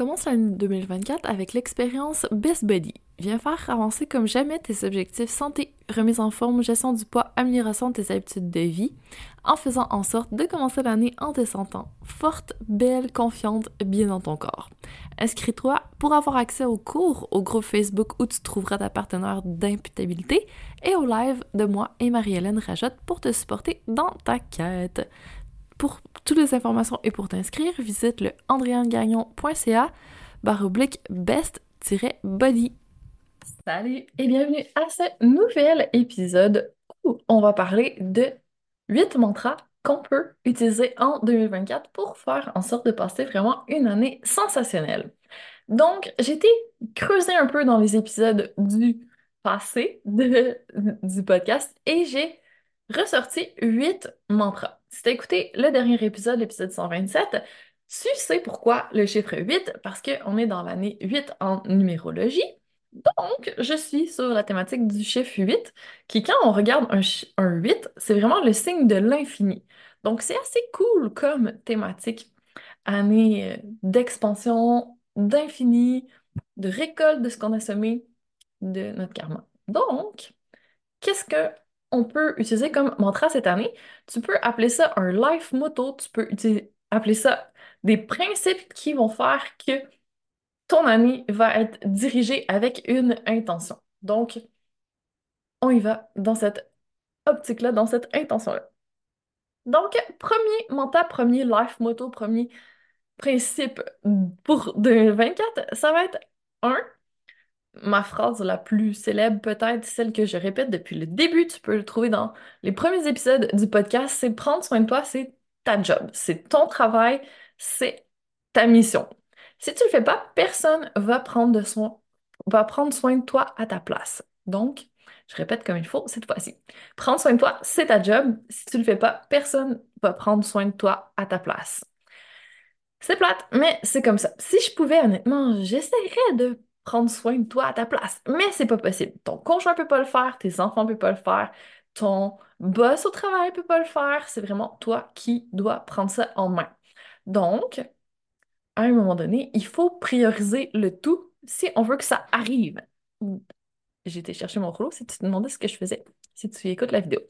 Commence l'année 2024 avec l'expérience Best Body. Viens faire avancer comme jamais tes objectifs santé, remise en forme, gestion du poids, amélioration de tes habitudes de vie, en faisant en sorte de commencer l'année en te sentant forte, belle, confiante, bien dans ton corps. Inscris-toi pour avoir accès aux cours, au groupe Facebook où tu trouveras ta partenaire d'imputabilité et au live de moi et Marie-Hélène Rajotte pour te supporter dans ta quête. Pour toutes les informations et pour t'inscrire, visite le andréangagnon.ca barre oblique best-body. Salut et bienvenue à ce nouvel épisode où on va parler de 8 mantras qu'on peut utiliser en 2024 pour faire en sorte de passer vraiment une année sensationnelle. Donc, été creuser un peu dans les épisodes du passé du podcast et j'ai ressorti 8 mantras. Si t'as écouté le dernier épisode, l'épisode 127, tu sais pourquoi le chiffre 8, parce qu'on est dans l'année 8 en numérologie. Donc, je suis sur la thématique du chiffre 8, qui, quand on regarde un, un 8, c'est vraiment le signe de l'infini. Donc, c'est assez cool comme thématique. Année euh, d'expansion, d'infini, de récolte de ce qu'on a semé, de notre karma. Donc, qu'est-ce que on peut utiliser comme mantra cette année. Tu peux appeler ça un life motto, tu peux appeler ça des principes qui vont faire que ton année va être dirigée avec une intention. Donc, on y va dans cette optique-là, dans cette intention-là. Donc, premier mantra, premier life motto, premier principe pour 2024, ça va être un, ma phrase la plus célèbre, peut-être celle que je répète depuis le début, tu peux le trouver dans les premiers épisodes du podcast, c'est prendre soin de toi, c'est ta job, c'est ton travail, c'est ta mission. Si tu le fais pas, personne va prendre, soin, va prendre soin de toi à ta place. Donc, je répète comme il faut cette fois-ci. Prendre soin de toi, c'est ta job. Si tu le fais pas, personne va prendre soin de toi à ta place. C'est plate, mais c'est comme ça. Si je pouvais, honnêtement, j'essaierais de prendre soin de toi à ta place. Mais c'est pas possible. Ton conjoint peut pas le faire, tes enfants peuvent pas le faire, ton boss au travail peut pas le faire. C'est vraiment toi qui dois prendre ça en main. Donc, à un moment donné, il faut prioriser le tout si on veut que ça arrive. J'ai chercher mon rouleau si tu te demandais ce que je faisais, si tu écoutes la vidéo.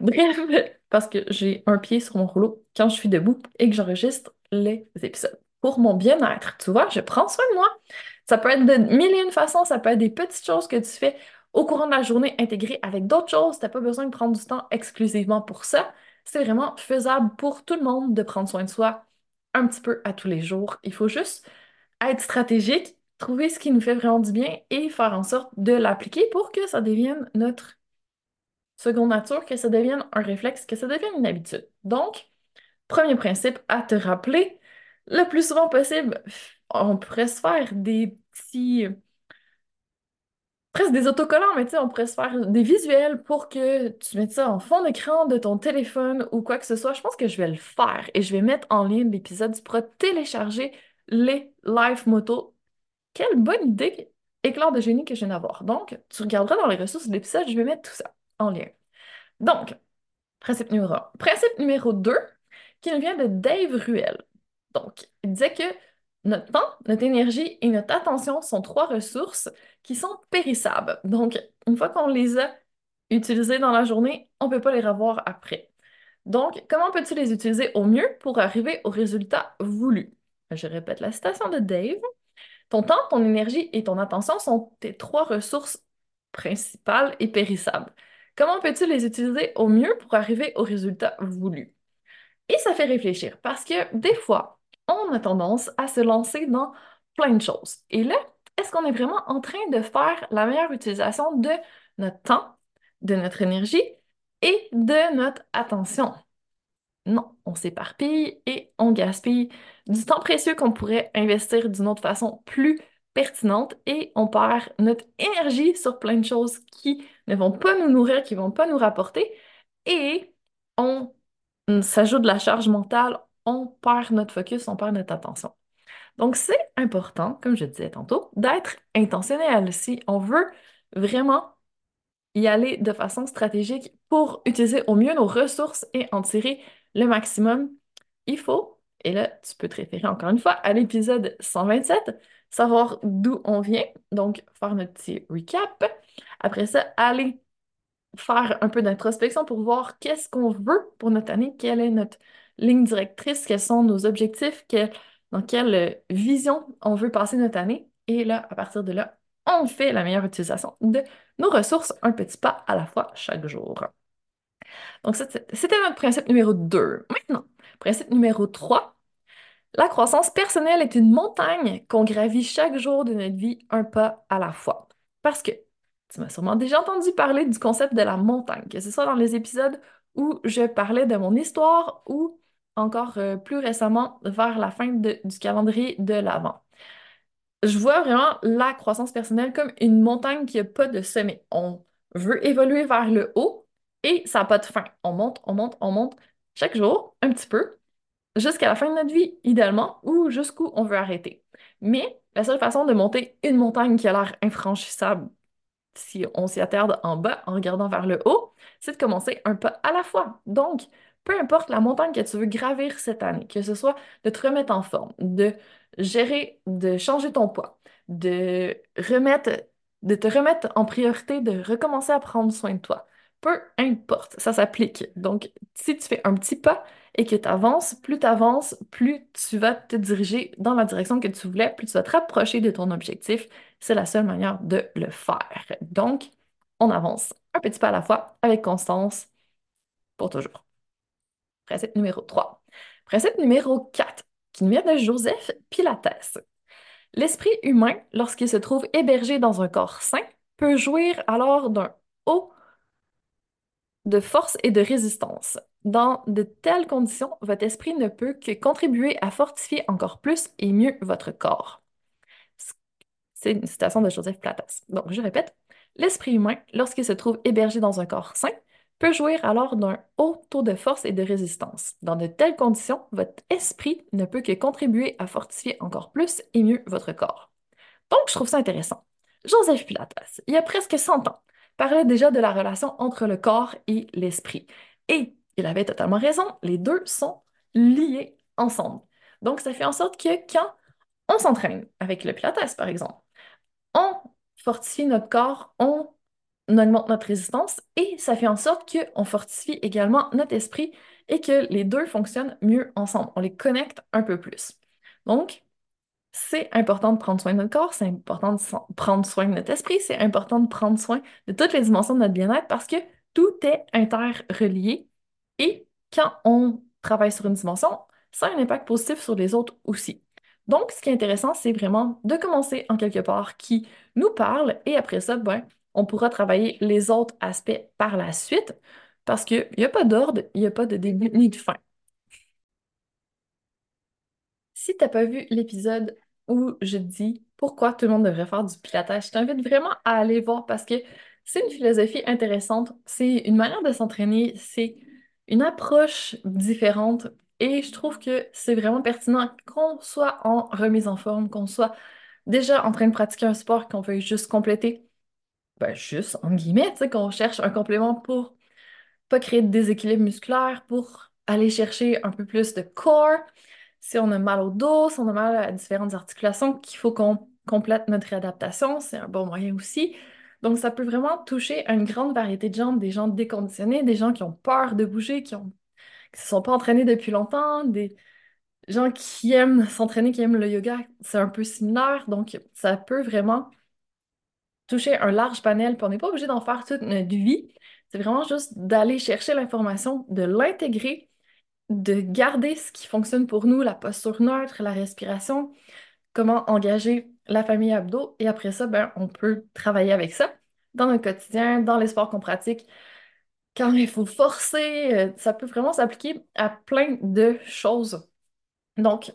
Bref, parce que j'ai un pied sur mon rouleau quand je suis debout et que j'enregistre les épisodes. Pour mon bien-être, tu vois, je prends soin de moi. Ça peut être de mille et une façons, ça peut être des petites choses que tu fais au courant de la journée intégrées avec d'autres choses. Tu n'as pas besoin de prendre du temps exclusivement pour ça. C'est vraiment faisable pour tout le monde de prendre soin de soi un petit peu à tous les jours. Il faut juste être stratégique, trouver ce qui nous fait vraiment du bien et faire en sorte de l'appliquer pour que ça devienne notre seconde nature, que ça devienne un réflexe, que ça devienne une habitude. Donc, premier principe à te rappeler le plus souvent possible, on pourrait se faire des petits. presque des autocollants, mais tu sais, on pourrait se faire des visuels pour que tu mettes ça en fond d'écran de ton téléphone ou quoi que ce soit. Je pense que je vais le faire et je vais mettre en ligne l'épisode. Tu pourras télécharger les live motos. Quelle bonne idée! Éclair de génie que je viens d'avoir. Donc, tu regarderas dans les ressources de l'épisode, je vais mettre tout ça en lien. Donc, principe numéro 1. Principe numéro 2, qui nous vient de Dave Ruel. Donc, il disait que notre temps, notre énergie et notre attention sont trois ressources qui sont périssables. Donc, une fois qu'on les a utilisées dans la journée, on ne peut pas les revoir après. Donc, comment peux-tu les utiliser au mieux pour arriver au résultat voulu? Je répète la citation de Dave. Ton temps, ton énergie et ton attention sont tes trois ressources principales et périssables. Comment peux-tu les utiliser au mieux pour arriver au résultat voulu? Et ça fait réfléchir parce que des fois, on a tendance à se lancer dans plein de choses. Et là, est-ce qu'on est vraiment en train de faire la meilleure utilisation de notre temps, de notre énergie et de notre attention? Non, on s'éparpille et on gaspille du temps précieux qu'on pourrait investir d'une autre façon plus pertinente et on perd notre énergie sur plein de choses qui ne vont pas nous nourrir, qui ne vont pas nous rapporter et on s'ajoute de la charge mentale, on perd notre focus, on perd notre attention. Donc, c'est important, comme je disais tantôt, d'être intentionnel. Si on veut vraiment y aller de façon stratégique pour utiliser au mieux nos ressources et en tirer le maximum, il faut, et là, tu peux te référer encore une fois à l'épisode 127, savoir d'où on vient, donc faire notre petit recap. Après ça, aller faire un peu d'introspection pour voir qu'est-ce qu'on veut pour notre année, quelle est notre ligne directrice, quels sont nos objectifs, dans quelle euh, vision on veut passer notre année. Et là, à partir de là, on fait la meilleure utilisation de nos ressources, un petit pas à la fois chaque jour. Donc, c'était notre principe numéro 2. Maintenant, principe numéro 3. La croissance personnelle est une montagne qu'on gravit chaque jour de notre vie un pas à la fois. Parce que tu m'as sûrement déjà entendu parler du concept de la montagne, que ce soit dans les épisodes où je parlais de mon histoire ou encore euh, plus récemment vers la fin du calendrier de l'Avent. Je vois vraiment la croissance personnelle comme une montagne qui n'a pas de sommet. On veut évoluer vers le haut et ça n'a pas de fin. On monte, on monte, on monte chaque jour, un petit peu, jusqu'à la fin de notre vie, idéalement, ou jusqu'où on veut arrêter. Mais la seule façon de monter une montagne qui a l'air infranchissable si on s'y attarde en bas en regardant vers le haut, c'est de commencer un pas à la fois. Donc, peu importe la montagne que tu veux gravir cette année, que ce soit de te remettre en forme, de gérer, de changer ton poids, de remettre, de te remettre en priorité, de recommencer à prendre soin de toi. Peu importe, ça s'applique. Donc, si tu fais un petit pas et que tu avances, plus tu avances, plus tu vas te diriger dans la direction que tu voulais, plus tu vas te rapprocher de ton objectif. C'est la seule manière de le faire. Donc, on avance un petit pas à la fois avec constance pour toujours. Principe numéro 3. Principe numéro 4, qui vient de Joseph Pilates. L'esprit humain, lorsqu'il se trouve hébergé dans un corps sain, peut jouir alors d'un haut de force et de résistance. Dans de telles conditions, votre esprit ne peut que contribuer à fortifier encore plus et mieux votre corps. C'est une citation de Joseph Platas. Donc, je répète, l'esprit humain, lorsqu'il se trouve hébergé dans un corps sain, peut jouir alors d'un haut taux de force et de résistance. Dans de telles conditions, votre esprit ne peut que contribuer à fortifier encore plus et mieux votre corps. Donc, je trouve ça intéressant. Joseph Pilates, il y a presque 100 ans, parlait déjà de la relation entre le corps et l'esprit. Et il avait totalement raison, les deux sont liés ensemble. Donc, ça fait en sorte que quand on s'entraîne avec le Pilates, par exemple, on fortifie notre corps, on augmente notre résistance et ça fait en sorte qu'on fortifie également notre esprit et que les deux fonctionnent mieux ensemble. On les connecte un peu plus. Donc, c'est important de prendre soin de notre corps, c'est important de prendre soin de notre esprit, c'est important de prendre soin de toutes les dimensions de notre bien-être parce que tout est interrelié et quand on travaille sur une dimension, ça a un impact positif sur les autres aussi. Donc, ce qui est intéressant, c'est vraiment de commencer en quelque part qui nous parle et après ça, ben, on pourra travailler les autres aspects par la suite parce qu'il n'y a pas d'ordre, il n'y a pas de début ni de fin. Si tu n'as pas vu l'épisode où je dis pourquoi tout le monde devrait faire du pilates, je t'invite vraiment à aller voir parce que c'est une philosophie intéressante, c'est une manière de s'entraîner, c'est une approche différente et je trouve que c'est vraiment pertinent qu'on soit en remise en forme, qu'on soit déjà en train de pratiquer un sport qu'on veut juste compléter. Ben, juste, en guillemets, qu'on cherche un complément pour pas créer de déséquilibre musculaire, pour aller chercher un peu plus de corps, si on a mal au dos, si on a mal à différentes articulations, qu'il faut qu'on complète notre réadaptation, c'est un bon moyen aussi. Donc, ça peut vraiment toucher une grande variété de gens, des gens déconditionnés, des gens qui ont peur de bouger, qui qui se sont pas entraînés depuis longtemps, des... gens qui aiment s'entraîner, qui aiment le yoga, c'est un peu similaire. Donc, ça peut vraiment toucher un large panel. Puis on n'est pas obligé d'en faire toute notre vie. C'est vraiment juste d'aller chercher l'information, de l'intégrer, de garder ce qui fonctionne pour nous, la posture neutre, la respiration, comment engager la famille abdos. Et après ça, ben, on peut travailler avec ça dans notre quotidien, dans les sports qu'on pratique. Quand il faut forcer, euh, ça peut vraiment s'appliquer à plein de choses. Donc,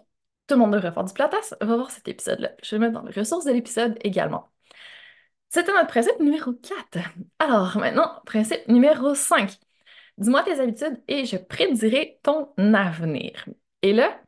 tout le monde devrait faire du platas. Va voir cet épisode-là. Je vais le mettre dans les ressources de l'épisode également. C'était notre principe numéro 4. Alors, maintenant, principe numéro 5. Dis-moi tes habitudes et je prédirai ton avenir. Et là,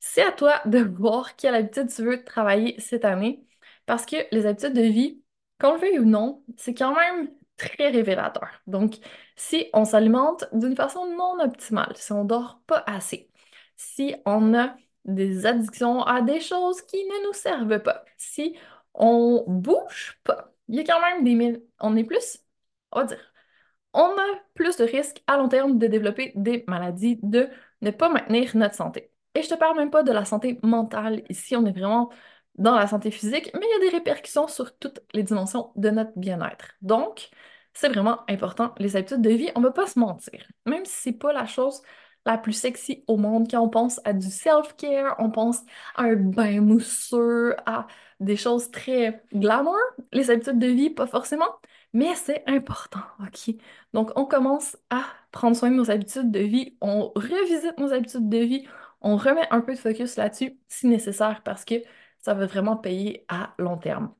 c'est à toi de voir quelle habitude tu veux travailler cette année parce que les habitudes de vie, qu'on le veuille ou non, c'est quand même très révélateur. Donc, si on s'alimente d'une façon non optimale, si on dort pas assez, si on a des addictions à des choses qui ne nous servent pas, si on bouge pas, il y a quand même des... On est plus, on va dire, on a plus de risques à long terme de développer des maladies, de ne pas maintenir notre santé. Et je te parle même pas de la santé mentale. Ici, on est vraiment dans la santé physique, mais il y a des répercussions sur toutes les dimensions de notre bien-être. Donc, c'est vraiment important, les habitudes de vie, on ne va pas se mentir. Même si c'est pas la chose la plus sexy au monde, quand on pense à du self-care, on pense à un bain mousseux, à des choses très glamour, les habitudes de vie, pas forcément, mais c'est important, OK? Donc, on commence à prendre soin de nos habitudes de vie, on revisite nos habitudes de vie, on remet un peu de focus là-dessus si nécessaire parce que ça va vraiment payer à long terme.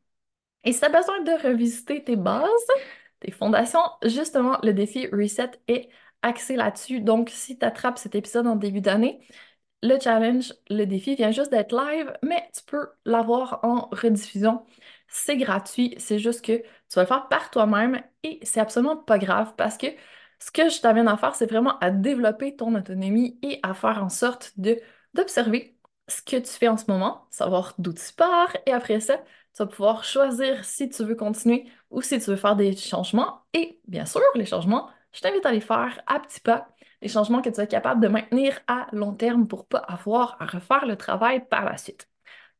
Et si tu as besoin de revisiter tes bases, tes fondations, justement, le défi Reset est axé là-dessus. Donc, si tu attrapes cet épisode en début d'année, le challenge, le défi vient juste d'être live, mais tu peux l'avoir en rediffusion. C'est gratuit, c'est juste que tu vas le faire par toi-même et c'est absolument pas grave parce que ce que je t'amène à faire, c'est vraiment à développer ton autonomie et à faire en sorte d'observer ce que tu fais en ce moment, savoir d'où tu pars, et après ça, tu vas pouvoir choisir si tu veux continuer ou si tu veux faire des changements. Et bien sûr, les changements, je t'invite à les faire à petits pas, les changements que tu es capable de maintenir à long terme pour pas avoir à refaire le travail par la suite.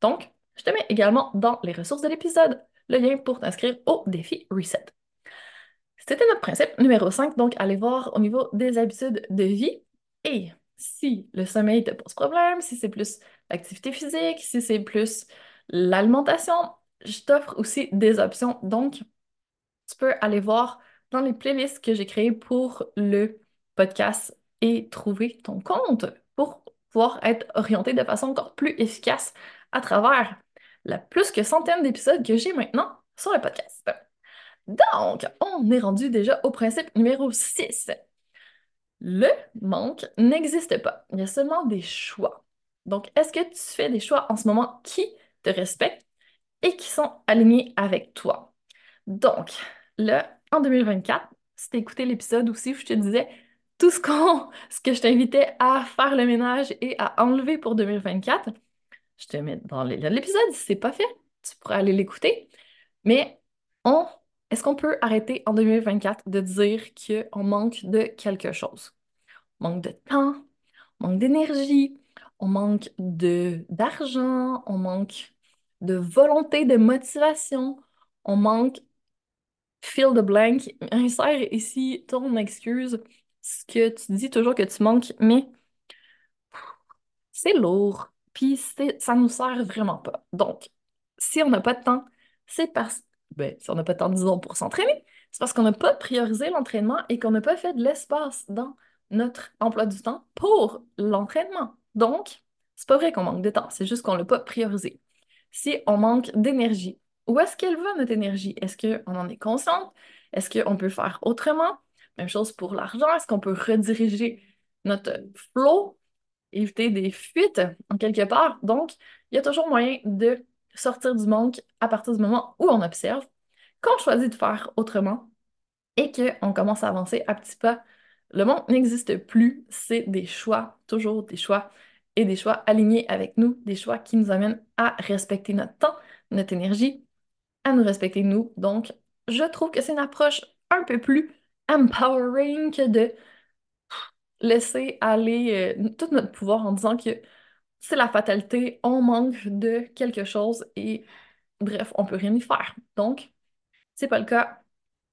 Donc, je te mets également dans les ressources de l'épisode le lien pour t'inscrire au défi Reset. C'était notre principe numéro 5, donc allez voir au niveau des habitudes de vie. Et si le sommeil te pose problème, si c'est plus l'activité physique, si c'est plus l'alimentation, je t'offre aussi des options. Donc, tu peux aller voir dans les playlists que j'ai créées pour le podcast et trouver ton compte pour pouvoir être orienté de façon encore plus efficace à travers la plus que centaine d'épisodes que j'ai maintenant sur le podcast. Donc, on est rendu déjà au principe numéro 6. Le manque n'existe pas. Il y a seulement des choix. Donc, est-ce que tu fais des choix en ce moment qui te respectent et qui sont alignés avec toi? Donc, là, en 2024, si tu écouté l'épisode aussi où je te disais tout ce, qu'on, ce que je t'invitais à faire le ménage et à enlever pour 2024, je te mets dans l'épisode si c'est pas fait, tu pourrais aller l'écouter. Mais on est-ce qu'on peut arrêter en 2024 de dire qu'on manque de quelque chose? On manque de temps, on manque d'énergie, on manque de d'argent, on manque de volonté, de motivation, on manque fill the blank. Insère ici ton excuse, ce que tu dis toujours que tu manques, mais c'est lourd, puis ça nous sert vraiment pas. Donc, si on n'a pas de temps, c'est parce ben, si on n'a pas de disons pour s'entraîner, c'est parce qu'on n'a pas priorisé l'entraînement et qu'on n'a pas fait de l'espace dans notre emploi du temps pour l'entraînement. Donc, c'est pas vrai qu'on manque de temps, c'est juste qu'on l'a pas priorisé. Si on manque d'énergie, où est-ce qu'elle va notre énergie? Est-ce qu'on en est consciente? Est-ce qu'on peut faire autrement? Même chose pour l'argent, est-ce qu'on peut rediriger notre flow, éviter des fuites en quelque part? Donc, il y a toujours moyen de sortir du manque à partir du moment où on observe, qu'on choisit de faire autrement et qu'on commence à avancer à petits pas. Le monde n'existe plus, c'est des choix, toujours des choix et des choix alignés avec nous, des choix qui nous amènent à respecter notre temps, notre énergie, à nous respecter nous. Donc, je trouve que c'est une approche un peu plus empowering que de laisser aller euh, tout notre pouvoir en disant que c'est la fatalité, on manque de quelque chose et bref, on peut rien y faire. Donc, c'est pas le cas.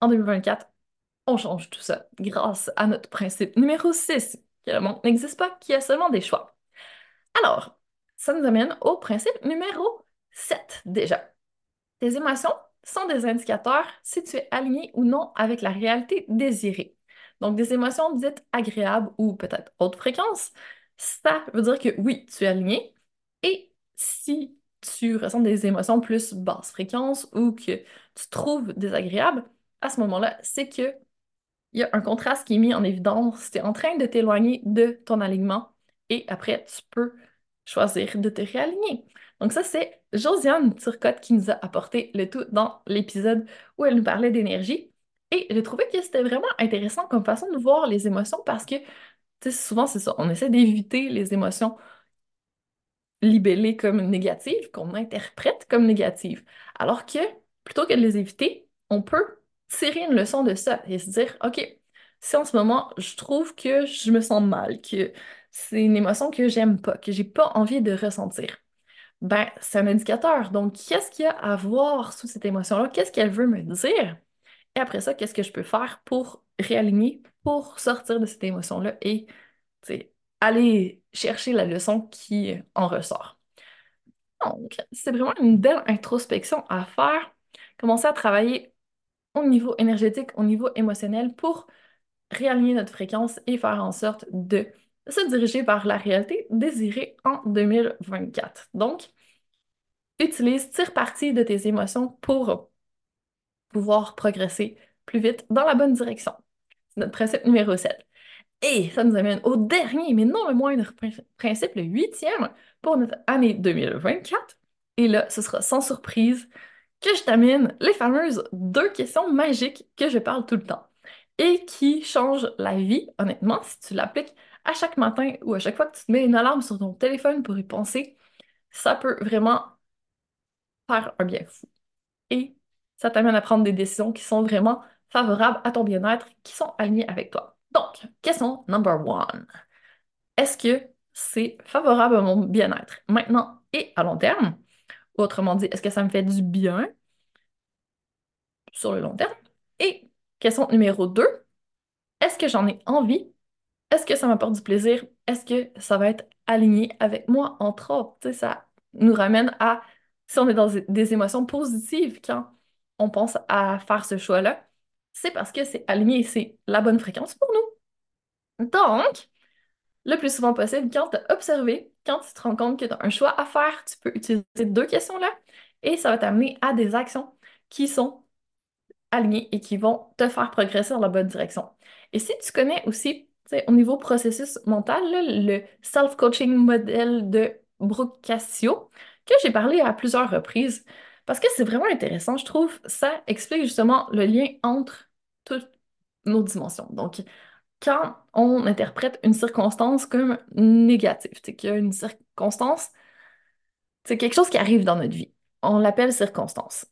En 2024, on change tout ça grâce à notre principe numéro 6, que le monde n'existe pas, qui a seulement des choix. Alors, ça nous amène au principe numéro 7 déjà. Tes émotions sont des indicateurs si tu es aligné ou non avec la réalité désirée. Donc, des émotions dites agréables ou peut-être haute fréquence, ça veut dire que oui, tu es aligné. Et si tu ressens des émotions plus basse fréquence ou que tu trouves désagréable, à ce moment-là, c'est que il y a un contraste qui est mis en évidence. Tu es en train de t'éloigner de ton alignement et après, tu peux choisir de te réaligner. Donc ça, c'est Josiane Turcotte qui nous a apporté le tout dans l'épisode où elle nous parlait d'énergie. Et j'ai trouvé que c'était vraiment intéressant comme façon de voir les émotions parce que souvent, c'est ça, on essaie d'éviter les émotions libellées comme négatives, qu'on interprète comme négatives. Alors que, plutôt que de les éviter, on peut tirer une leçon de ça et se dire, OK, si en ce moment, je trouve que je me sens mal, que c'est une émotion que j'aime pas, que j'ai pas envie de ressentir, ben, c'est un indicateur. Donc, qu'est-ce qu'il y a à voir sous cette émotion-là? Qu'est-ce qu'elle veut me dire? Et après ça, qu'est-ce que je peux faire pour réaligner, pour sortir de cette émotion-là et aller chercher la leçon qui en ressort? Donc, c'est vraiment une belle introspection à faire. Commencer à travailler au niveau énergétique, au niveau émotionnel pour réaligner notre fréquence et faire en sorte de se diriger vers la réalité désirée en 2024. Donc, utilise, tire parti de tes émotions pour pouvoir progresser plus vite dans la bonne direction. C'est notre principe numéro 7. Et ça nous amène au dernier, mais non le moindre principe, le huitième pour notre année 2024. Et là, ce sera sans surprise que je t'amène les fameuses deux questions magiques que je parle tout le temps et qui changent la vie, honnêtement, si tu l'appliques à chaque matin ou à chaque fois que tu te mets une alarme sur ton téléphone pour y penser, ça peut vraiment faire un bien fou. Et ça t'amène à prendre des décisions qui sont vraiment favorables à ton bien-être, qui sont alignées avec toi. Donc, question number one. Est-ce que c'est favorable à mon bien-être maintenant et à long terme? Autrement dit, est-ce que ça me fait du bien sur le long terme? Et question numéro deux, est-ce que j'en ai envie? Est-ce que ça m'apporte du plaisir? Est-ce que ça va être aligné avec moi, entre autres? ça nous ramène à si on est dans des émotions positives quand on pense à faire ce choix-là, c'est parce que c'est aligné, c'est la bonne fréquence pour nous. Donc, le plus souvent possible, quand tu as observé, quand tu te rends compte que tu as un choix à faire, tu peux utiliser deux questions-là et ça va t'amener à des actions qui sont alignées et qui vont te faire progresser dans la bonne direction. Et si tu connais aussi, au niveau processus mental, le self-coaching modèle de Brooke Cassio, que j'ai parlé à plusieurs reprises, parce que c'est vraiment intéressant, je trouve. Ça explique justement le lien entre toutes nos dimensions. Donc, quand on interprète une circonstance comme négative, c'est qu'il y a une circonstance, c'est quelque chose qui arrive dans notre vie. On l'appelle circonstance.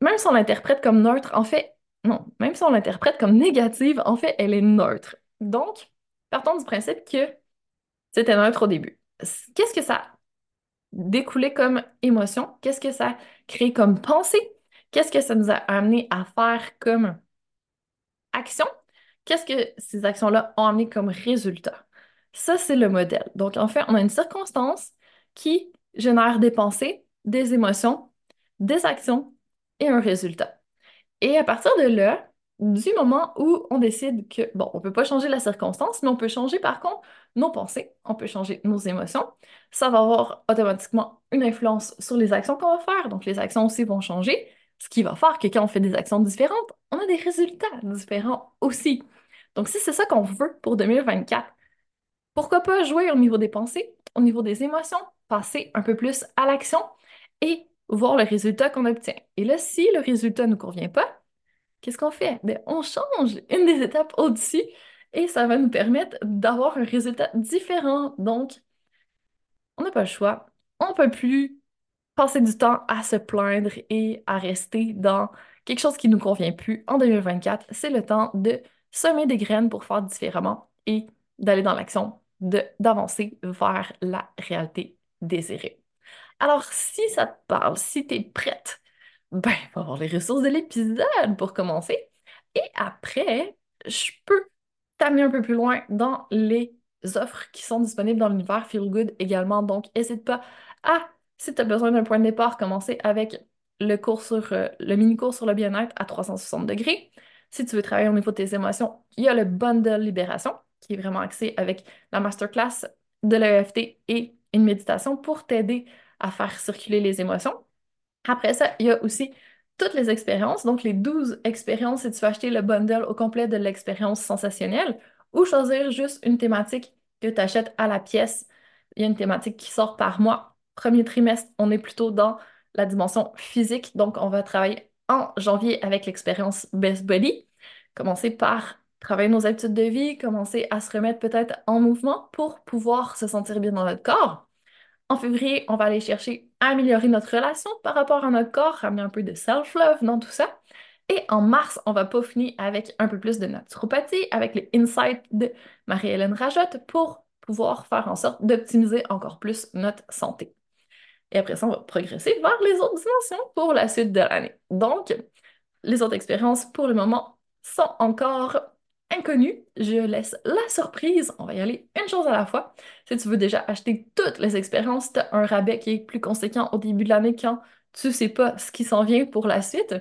Même si on l'interprète comme neutre, en fait, non, même si on l'interprète comme négative, en fait, elle est neutre. Donc, partons du principe que c'était neutre au début. Qu'est-ce que ça découler comme émotion? Qu'est-ce que ça crée comme pensée? Qu'est-ce que ça nous a amené à faire comme action? Qu'est-ce que ces actions-là ont amené comme résultat? Ça, c'est le modèle. Donc, en fait, on a une circonstance qui génère des pensées, des émotions, des actions et un résultat. Et à partir de là, du moment où on décide que, bon, on ne peut pas changer la circonstance, mais on peut changer par contre nos pensées, on peut changer nos émotions, ça va avoir automatiquement une influence sur les actions qu'on va faire. Donc les actions aussi vont changer, ce qui va faire que quand on fait des actions différentes, on a des résultats différents aussi. Donc si c'est ça qu'on veut pour 2024, pourquoi pas jouer au niveau des pensées, au niveau des émotions, passer un peu plus à l'action et voir le résultat qu'on obtient. Et là, si le résultat ne nous convient pas, qu'est-ce qu'on fait? Ben, on change une des étapes au-dessus et ça va nous permettre d'avoir un résultat différent. Donc, on n'a pas le choix. On ne peut plus passer du temps à se plaindre et à rester dans quelque chose qui ne nous convient plus en 2024. C'est le temps de semer des graines pour faire différemment et d'aller dans l'action d'avancer vers la réalité désirée. Alors, si ça te parle, si tu es prête, ben, il va avoir les ressources de l'épisode pour commencer. Et après, je peux t'amener un peu plus loin dans les offres qui sont disponibles dans l'univers Feel Good également. Donc, n'hésite pas à, si tu as besoin d'un point de départ, commencer avec le cours sur euh, le mini-cours sur le bien-être à 360 degrés. Si tu veux travailler au niveau de tes émotions, il y a le bundle libération qui est vraiment axé avec la masterclass de l'EFT et une méditation pour t'aider à faire circuler les émotions. Après ça, il y a aussi toutes les expériences, donc les 12 expériences si tu veux acheter le bundle au complet de l'expérience sensationnelle ou choisir juste une thématique que tu achètes à la pièce. Il y a une thématique qui sort par mois. Premier trimestre, on est plutôt dans la dimension physique, donc on va travailler en janvier avec l'expérience Best Body. Commencer par travailler nos habitudes de vie, commencer à se remettre peut-être en mouvement pour pouvoir se sentir bien dans notre corps. En février, on va aller chercher améliorer notre relation par rapport à notre corps, ramener un peu de self-love dans tout ça. Et en mars, on va peaufiner avec un peu plus de naturopathie, avec les insights de Marie-Hélène Rajotte pour pouvoir faire en sorte d'optimiser encore plus notre santé. Et après ça, on va progresser vers les autres dimensions pour la suite de l'année. Donc, les autres expériences, pour le moment, sont encore inconnu, je laisse la surprise. On va y aller une chose à la fois. Si tu veux déjà acheter toutes les expériences, tu as un rabais qui est plus conséquent au début de l'année quand tu sais pas ce qui s'en vient pour la suite.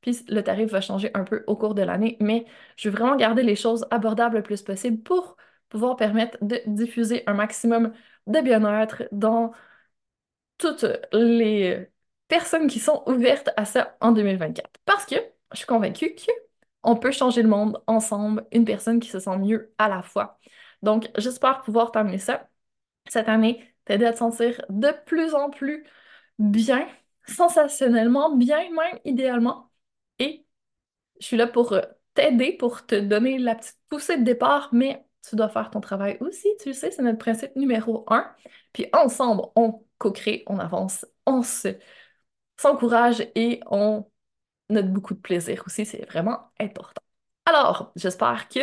Puis le tarif va changer un peu au cours de l'année, mais je veux vraiment garder les choses abordables le plus possible pour pouvoir permettre de diffuser un maximum de bien-être dans toutes les personnes qui sont ouvertes à ça en 2024. Parce que je suis convaincue que on peut changer le monde ensemble, une personne qui se sent mieux à la fois. Donc, j'espère pouvoir t'amener ça cette année, t'aider à te sentir de plus en plus bien, sensationnellement bien, même idéalement. Et je suis là pour euh, t'aider, pour te donner la petite poussée de départ, mais tu dois faire ton travail aussi, tu le sais, c'est notre principe numéro un. Puis ensemble, on co-crée, on avance, on s'encourage et on notre beaucoup de plaisir aussi, c'est vraiment important. Alors, j'espère que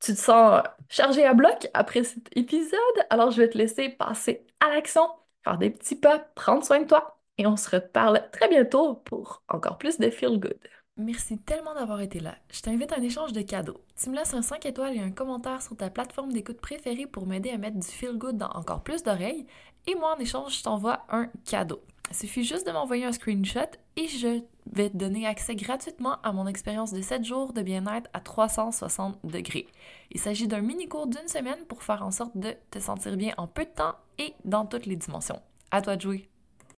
tu te sens chargé à bloc après cet épisode. Alors, je vais te laisser passer à l'action, faire des petits pas, prendre soin de toi et on se reparle très bientôt pour encore plus de Feel Good. Merci tellement d'avoir été là. Je t'invite à un échange de cadeaux. Tu me laisses un 5 étoiles et un commentaire sur ta plateforme d'écoute préférée pour m'aider à mettre du feel good dans encore plus d'oreilles. Et moi, en échange, je t'envoie un cadeau. Il suffit juste de m'envoyer un screenshot et je vais te donner accès gratuitement à mon expérience de 7 jours de bien-être à 360 degrés. Il s'agit d'un mini-cours d'une semaine pour faire en sorte de te sentir bien en peu de temps et dans toutes les dimensions. À toi de jouer!